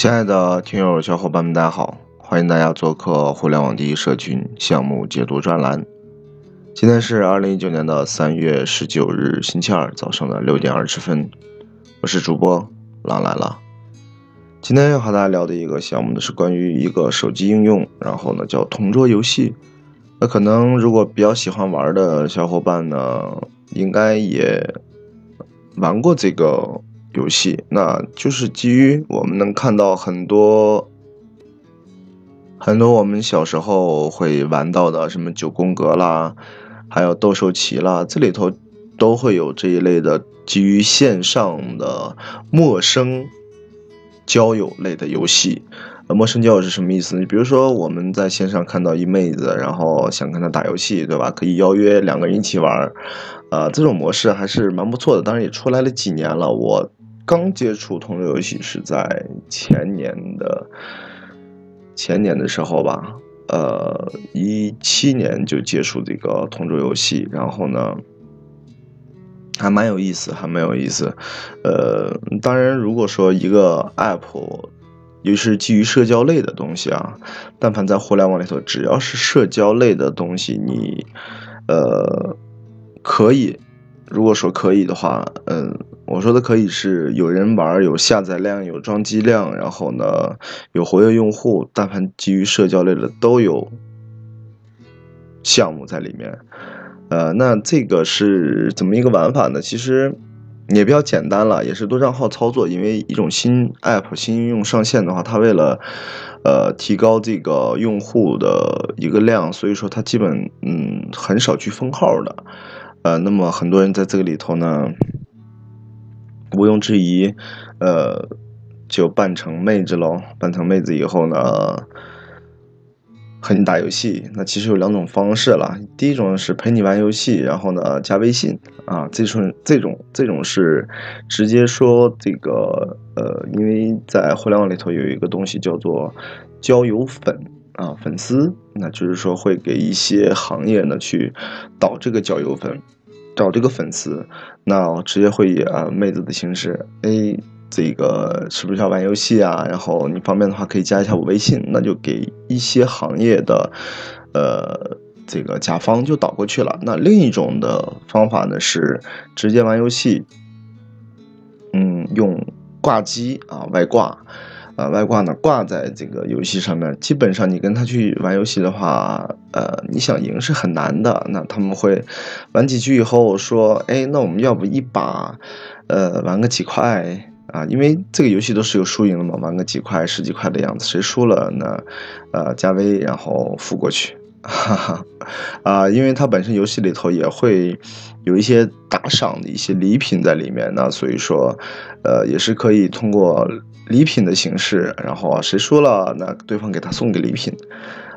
亲爱的听友小伙伴们，大家好，欢迎大家做客互联网第一社群项目解读专栏。今天是二零一九年的三月十九日，星期二早上的六点二十分，我是主播狼来了。今天要和大家聊的一个项目呢，是关于一个手机应用，然后呢叫同桌游戏。那可能如果比较喜欢玩的小伙伴呢，应该也玩过这个。游戏，那就是基于我们能看到很多很多我们小时候会玩到的，什么九宫格啦，还有斗兽棋啦，这里头都会有这一类的基于线上的陌生交友类的游戏。陌生交友是什么意思？你比如说我们在线上看到一妹子，然后想跟她打游戏，对吧？可以邀约两个人一起玩，呃，这种模式还是蛮不错的。当然也出来了几年了，我。刚接触同桌游戏是在前年的前年的时候吧，呃，一七年就接触这个同桌游戏，然后呢，还蛮有意思，还蛮有意思。呃，当然，如果说一个 app，尤其是基于社交类的东西啊，但凡在互联网里头，只要是社交类的东西，你呃可以，如果说可以的话，嗯。我说的可以是有人玩，有下载量，有装机量，然后呢有活跃用户，但凡基于社交类的都有项目在里面。呃，那这个是怎么一个玩法呢？其实也比较简单了，也是多账号操作。因为一种新 app 新应用上线的话，它为了呃提高这个用户的一个量，所以说它基本嗯很少去封号的。呃，那么很多人在这个里头呢。毋庸置疑，呃，就扮成妹子喽。扮成妹子以后呢，和你打游戏。那其实有两种方式了。第一种是陪你玩游戏，然后呢加微信啊。这种这种这种是直接说这个呃，因为在互联网里头有一个东西叫做交友粉啊，粉丝，那就是说会给一些行业呢去导这个交友粉。找这个粉丝，那我直接会以啊妹子的形式，哎，这个是不是要玩游戏啊？然后你方便的话可以加一下我微信，那就给一些行业的，呃，这个甲方就导过去了。那另一种的方法呢是直接玩游戏，嗯，用挂机啊外挂。呃，外挂呢挂在这个游戏上面，基本上你跟他去玩游戏的话，呃，你想赢是很难的。那他们会玩几局以后说，哎，那我们要不一把，呃，玩个几块啊？因为这个游戏都是有输赢的嘛，玩个几块、十几块的样子，谁输了呢？呃，加微然后付过去。哈哈，啊，因为它本身游戏里头也会有一些打赏的一些礼品在里面，那所以说，呃，也是可以通过礼品的形式，然后啊，谁输了，那对方给他送个礼品，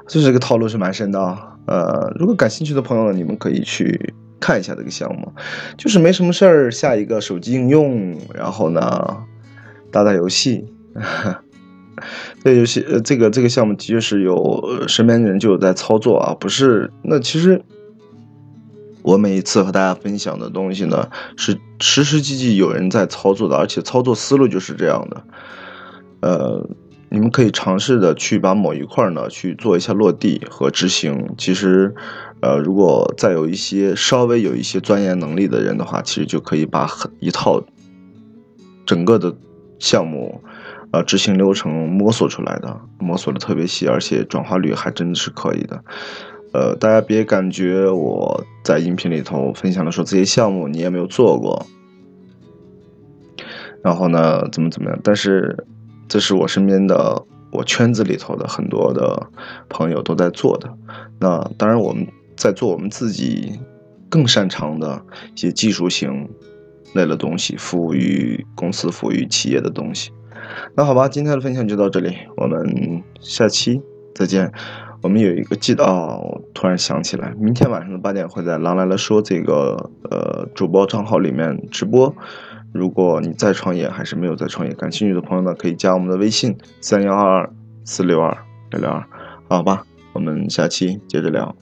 就这个套路是蛮深的啊。呃，如果感兴趣的朋友，你们可以去看一下这个项目，就是没什么事儿，下一个手机应用，然后呢，打打游戏。这游戏呃，这个这个项目的确是有身边的人就有在操作啊，不是？那其实我每一次和大家分享的东西呢，是实实际际有人在操作的，而且操作思路就是这样的。呃，你们可以尝试的去把某一块呢去做一下落地和执行。其实，呃，如果再有一些稍微有一些钻研能力的人的话，其实就可以把很一套整个的项目。呃，执行流程摸索出来的，摸索的特别细，而且转化率还真的是可以的。呃，大家别感觉我在音频里头分享的说这些项目你也没有做过，然后呢，怎么怎么样？但是这是我身边的，我圈子里头的很多的朋友都在做的。那当然，我们在做我们自己更擅长的一些技术型类的东西，服务于公司、服务于企业的东西。那好吧，今天的分享就到这里，我们下期再见。我们有一个记得哦，突然想起来，明天晚上的八点会在“狼来了说”这个呃主播账号里面直播。如果你在创业还是没有在创业，感兴趣的朋友呢，可以加我们的微信三幺二二四六二六六二，好吧，我们下期接着聊。